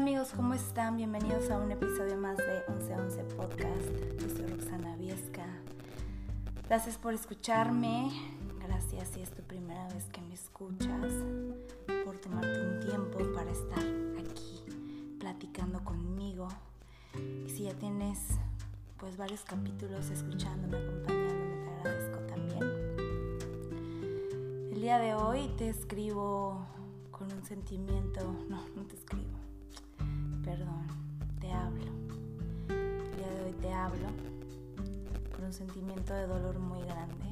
amigos, ¿cómo están? Bienvenidos a un episodio más de 1111 Podcast. Yo soy Roxana Viesca. Gracias por escucharme. Gracias si es tu primera vez que me escuchas. Por tomarte un tiempo para estar aquí platicando conmigo. Y si ya tienes pues varios capítulos escuchándome, acompañándome, te agradezco también. El día de hoy te escribo con un sentimiento, no, no te escribo perdón, te hablo. El día de hoy te hablo con un sentimiento de dolor muy grande.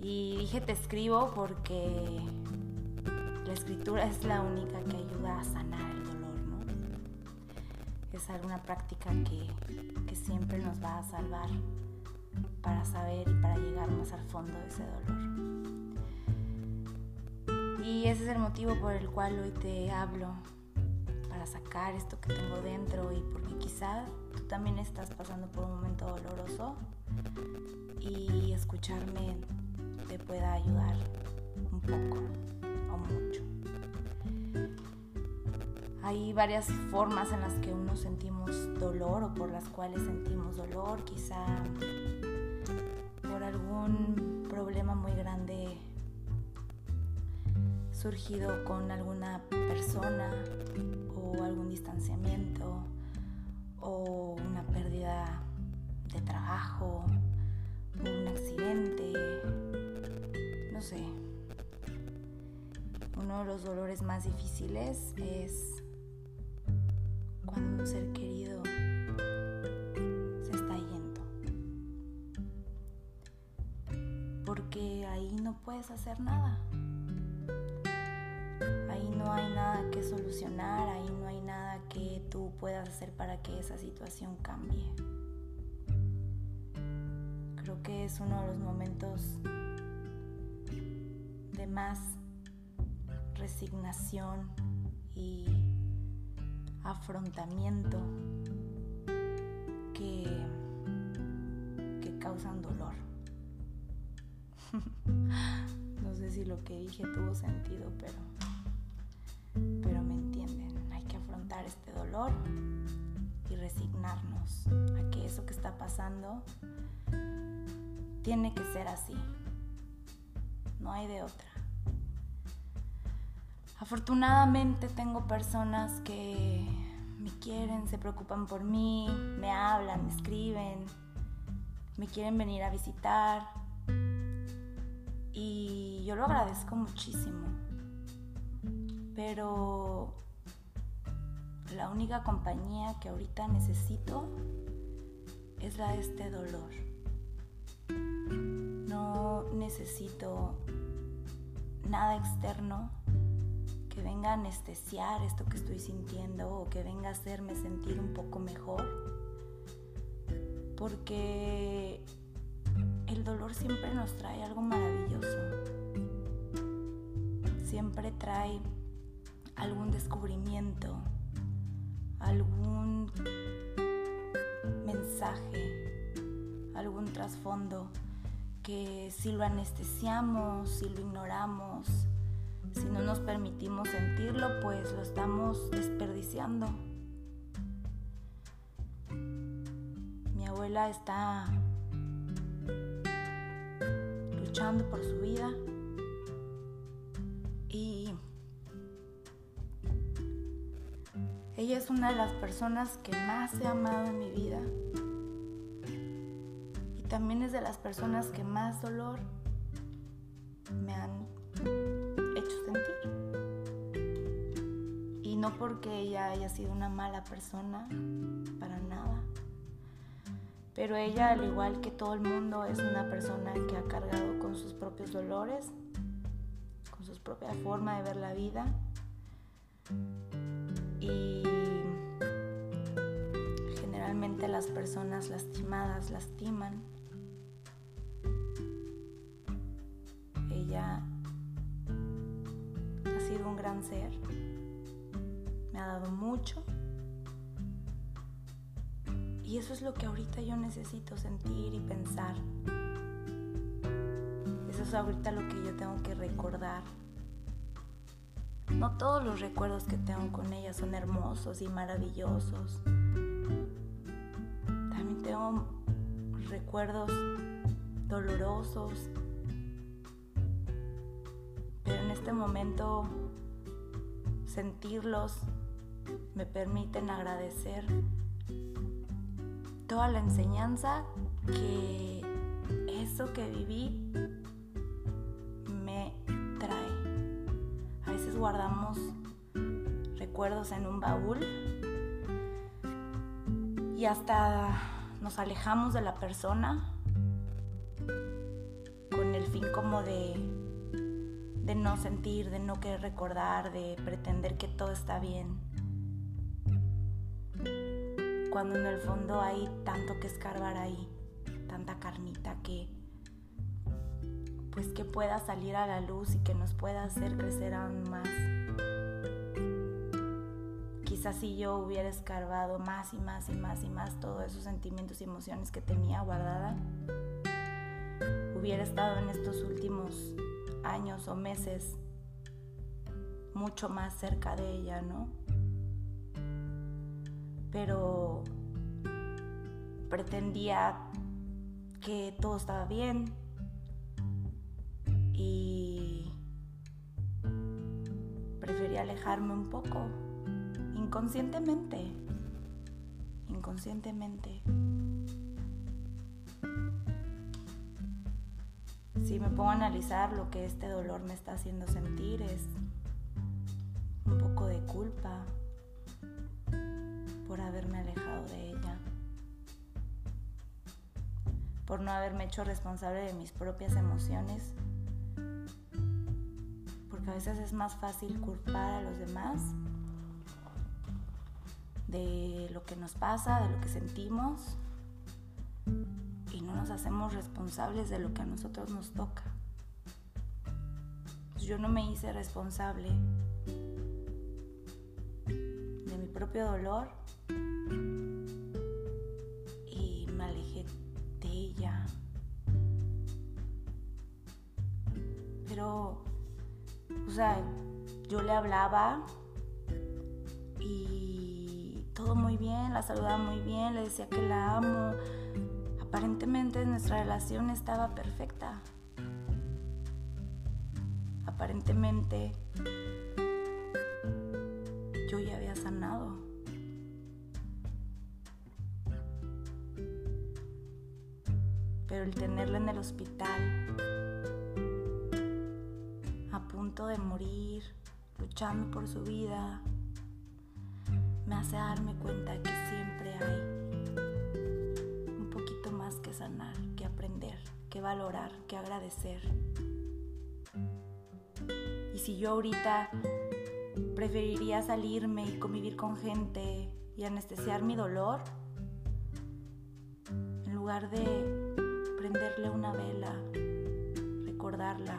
Y dije te escribo porque la escritura es la única que ayuda a sanar el dolor, ¿no? Es alguna práctica que, que siempre nos va a salvar para saber y para llegar más al fondo de ese dolor. Y ese es el motivo por el cual hoy te hablo sacar esto que tengo dentro y porque quizá tú también estás pasando por un momento doloroso y escucharme te pueda ayudar un poco o mucho. Hay varias formas en las que uno sentimos dolor o por las cuales sentimos dolor, quizá por algún problema muy grande surgido con alguna persona algún distanciamiento o una pérdida de trabajo un accidente, no sé. Uno de los dolores más difíciles es cuando un ser querido se está yendo. Porque ahí no puedes hacer nada no hay nada que solucionar, ahí no puedas hacer para que esa situación cambie. Creo que es uno de los momentos de más resignación y afrontamiento que, que causan dolor. no sé si lo que dije tuvo sentido, pero este dolor y resignarnos a que eso que está pasando tiene que ser así, no hay de otra. Afortunadamente tengo personas que me quieren, se preocupan por mí, me hablan, me escriben, me quieren venir a visitar y yo lo agradezco muchísimo pero la única compañía que ahorita necesito es la de este dolor. No necesito nada externo que venga a anestesiar esto que estoy sintiendo o que venga a hacerme sentir un poco mejor. Porque el dolor siempre nos trae algo maravilloso. Siempre trae algún descubrimiento, algún mensaje, algún trasfondo que si lo anestesiamos, si lo ignoramos, si no nos permitimos sentirlo, pues lo estamos desperdiciando. Mi abuela está luchando por su vida Ella es una de las personas que más he amado en mi vida. Y también es de las personas que más dolor me han hecho sentir. Y no porque ella haya sido una mala persona, para nada. Pero ella, al igual que todo el mundo, es una persona que ha cargado con sus propios dolores, con su propia forma de ver la vida y generalmente las personas lastimadas lastiman. Ella ha sido un gran ser, me ha dado mucho y eso es lo que ahorita yo necesito sentir y pensar. Eso es ahorita lo que yo tengo que recordar No todos los recuerdos que tengo con ella son hermosos y maravillosos. También tengo recuerdos dolorosos. Pero en este momento sentirlos me permiten agradecer toda la enseñanza que eso que viví guardamos recuerdos en un baúl y hasta nos alejamos de la persona con el fin como de, de no sentir, de no querer recordar, de pretender que todo está bien. Cuando en el fondo hay tanto que escarbar ahí, tanta carnita que pues que pueda salir a la luz y que nos pueda hacer crecer aún más. Quizás si yo hubiera escarbado más y más y más y más todos esos sentimientos y emociones que tenía guardada, hubiera estado en estos últimos años o meses mucho más cerca de ella, ¿no? pero pretendía que todo estaba bien y prefería alejarme un poco, inconscientemente, inconscientemente. Si me pongo a analizar lo que este dolor me está haciendo sentir es un poco de culpa, por haberme alejado de ella, por no haberme hecho responsable de mis propias emociones, a veces es más fácil culpar a los demás de lo que nos pasa, de lo que sentimos, y no nos hacemos responsables de lo que a nosotros nos toca. Yo no me hice responsable de mi propio dolor hablaba y todo muy bien, la saludaba muy bien, le decía que la amo. Aparentemente nuestra relación estaba perfecta. Aparentemente yo ya había sanado. pero el tenerla en el hospital, a punto de morir, luchando por su vida, me hace darme cuenta que siempre hay un poquito más que sanar, que aprender, que valorar, que agradecer. Y si yo ahorita preferiría salirme y convivir con gente y anestesiar mi dolor, en lugar de prenderle una vela, recordarla,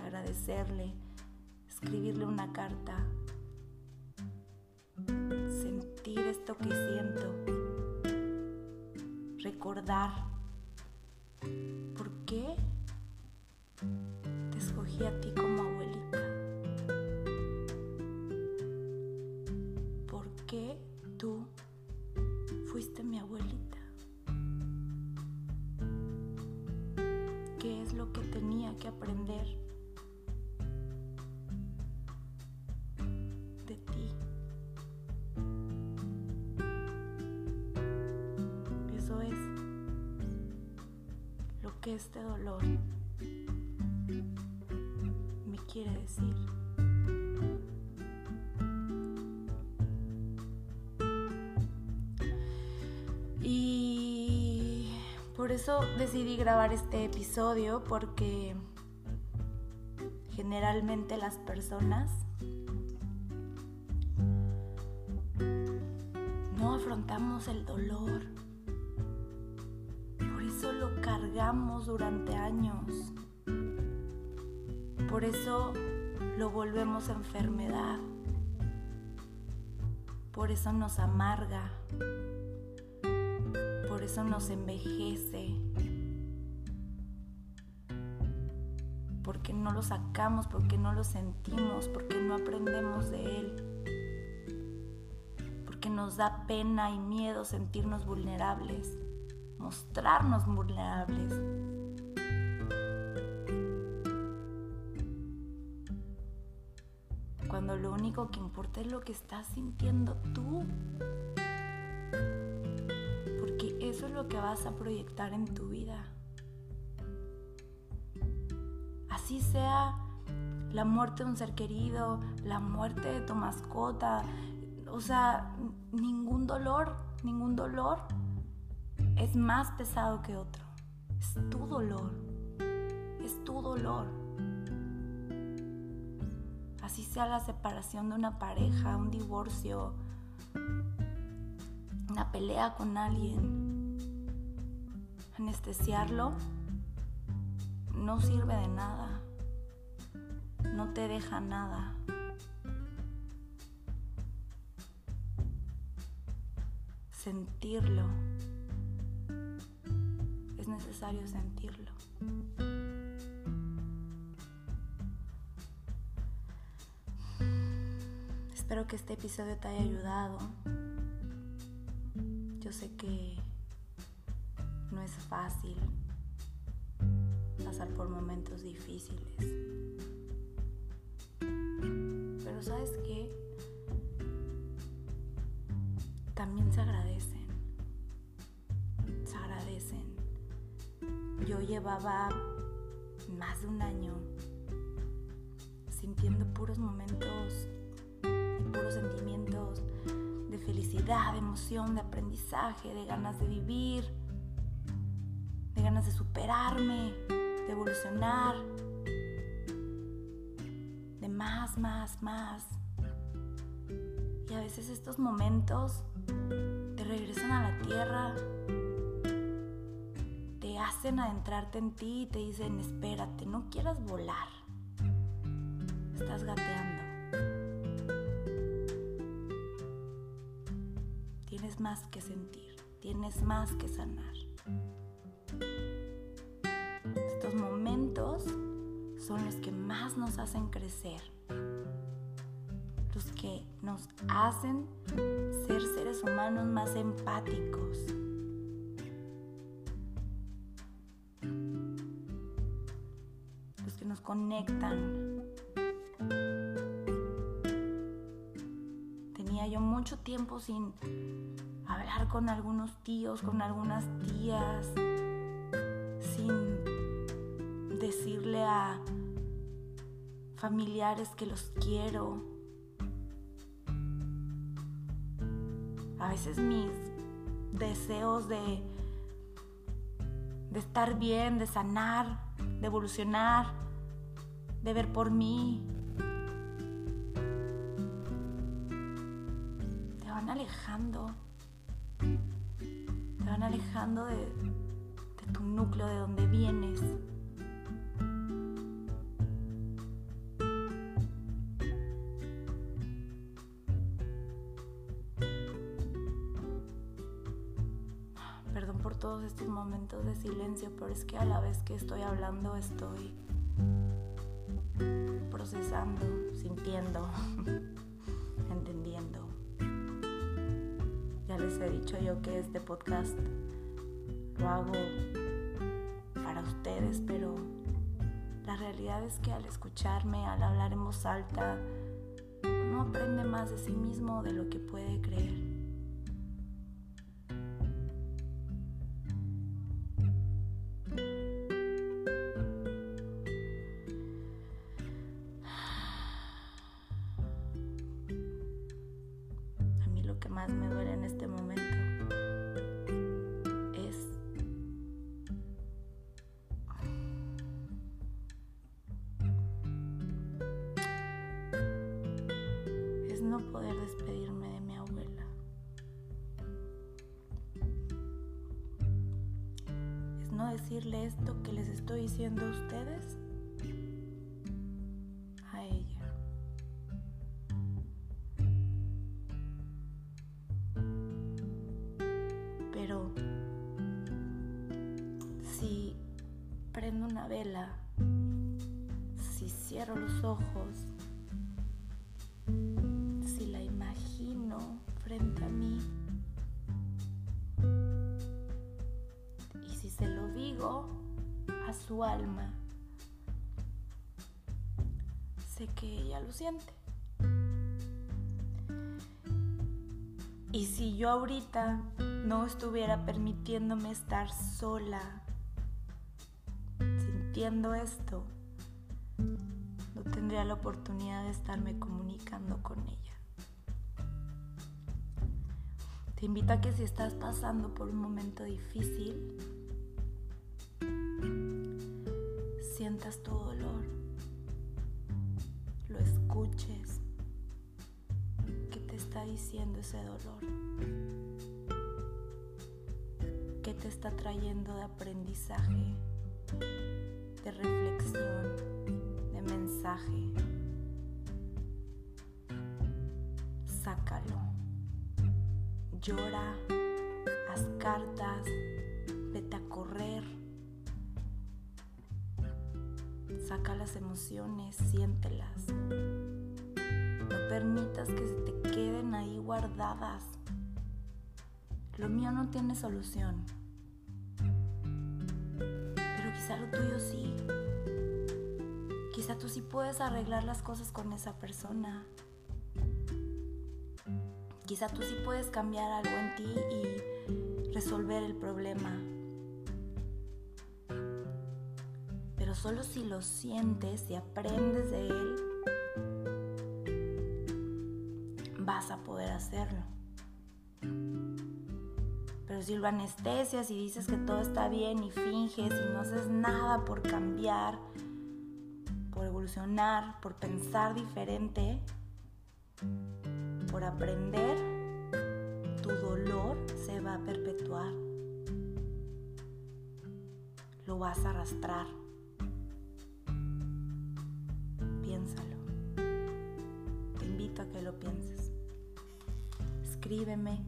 agradecerle, escribirle una carta, sentir esto que siento, recordar por qué te escogí a ti como este dolor me quiere decir. Por eso decidí grabar este episodio porque generalmente las personas no afrontamos el dolor. Por durante años. Por eso lo volvemos enfermedad. Por eso nos amarga eso nos envejece. porque no lo sacamos, porque no lo sentimos, porque no aprendemos de él, porque nos da pena y miedo sentirnos vulnerables, mostrarnos vulnerables. Cuando lo único que importa es lo que estás sintiendo tú. Porque eso es lo que vas a proyectar en tu vida. así sea la muerte de un ser querido, la muerte de tu mascota, o sea, ningún dolor, ningún dolor es más pesado que otro. Es tu dolor, es tu dolor. Así sea la separación de una pareja, un divorcio, una pelea con alguien. Anestesiarlo no sirve de nada, no te deja nada. Sentirlo, es necesario sentirlo. Espero que este episodio te haya ayudado. Yo sé que no es fácil pasar por momentos difíciles. Pero sabes Yo llevaba más de un año sintiendo puros momentos puros sentimientos de felicidad, de emoción, de aprendizaje, de ganas de vivir, de ganas de superarme, de evolucionar, de más, más, más. Y a veces estos momentos te regresan a la tierra, hacen adentrarte en ti y te dicen, espérate, no quieras volar, estás gateando. Tienes más que sentir, tienes más que sanar momentos son los que más nos hacen crecer, los que nos hacen ser seres humanos más empáticos. Tenía yo mucho tiempo sin hablar con algunos tíos, con algunas tías, sin decirle a familiares que los quiero. A veces mis deseos de, de estar bien, de sanar, de evolucionar, de ver por mí, te van alejando, te van alejando de, tu núcleo, de donde vienes. todos estos momentos de silencio, pero es que a la vez que estoy hablando estoy procesando, sintiendo, entendiendo. Ya les he dicho yo que este podcast lo hago para ustedes, pero la realidad es que al escucharme, al hablar en voz alta, uno aprende más de sí mismo de lo que puede creer. Más me duele en este momento es es no poder despedirme de mi abuela. Es no decirle esto que les estoy diciendo a ustedes vela si cierro los ojos, si la imagino frente a mí y si se lo digo a su alma, sé que ella lo siente. Y si yo ahorita no estuviera permitiéndome estar sola, esto, no tendría la oportunidad de estarme comunicando con ella. Te invito a que si estás pasando por un momento difícil, sientas tu dolor, lo escuches está diciendo ese dolor? ¿Qué te está trayendo de aprendizaje, reflexión, de mensaje? Sácalo. Llora, haz cartas, vete a correr. Saca las emociones, siéntelas permitas que se te queden ahí guardadas. Lo mío no tiene solución. Pero quizá lo tuyo sí. Quizá tú sí puedes arreglar las cosas con esa persona. Quizá tú sí puedes cambiar algo en ti y resolver el problema. Pero solo si lo sientes y aprendes de él, vas a poder hacerlo. Pero si lo anestesias y dices que todo está bien y finges y no haces nada por cambiar, por pensar diferente, por aprender, tu dolor se va a perpetuar. Lo vas a arrastrar. Piénsalo. Te invito a que lo pienses escríbeme.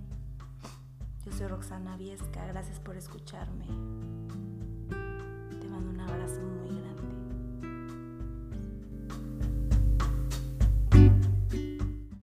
Yo soy Roxana Viesca, gracias por escucharme. Te mando un abrazo muy.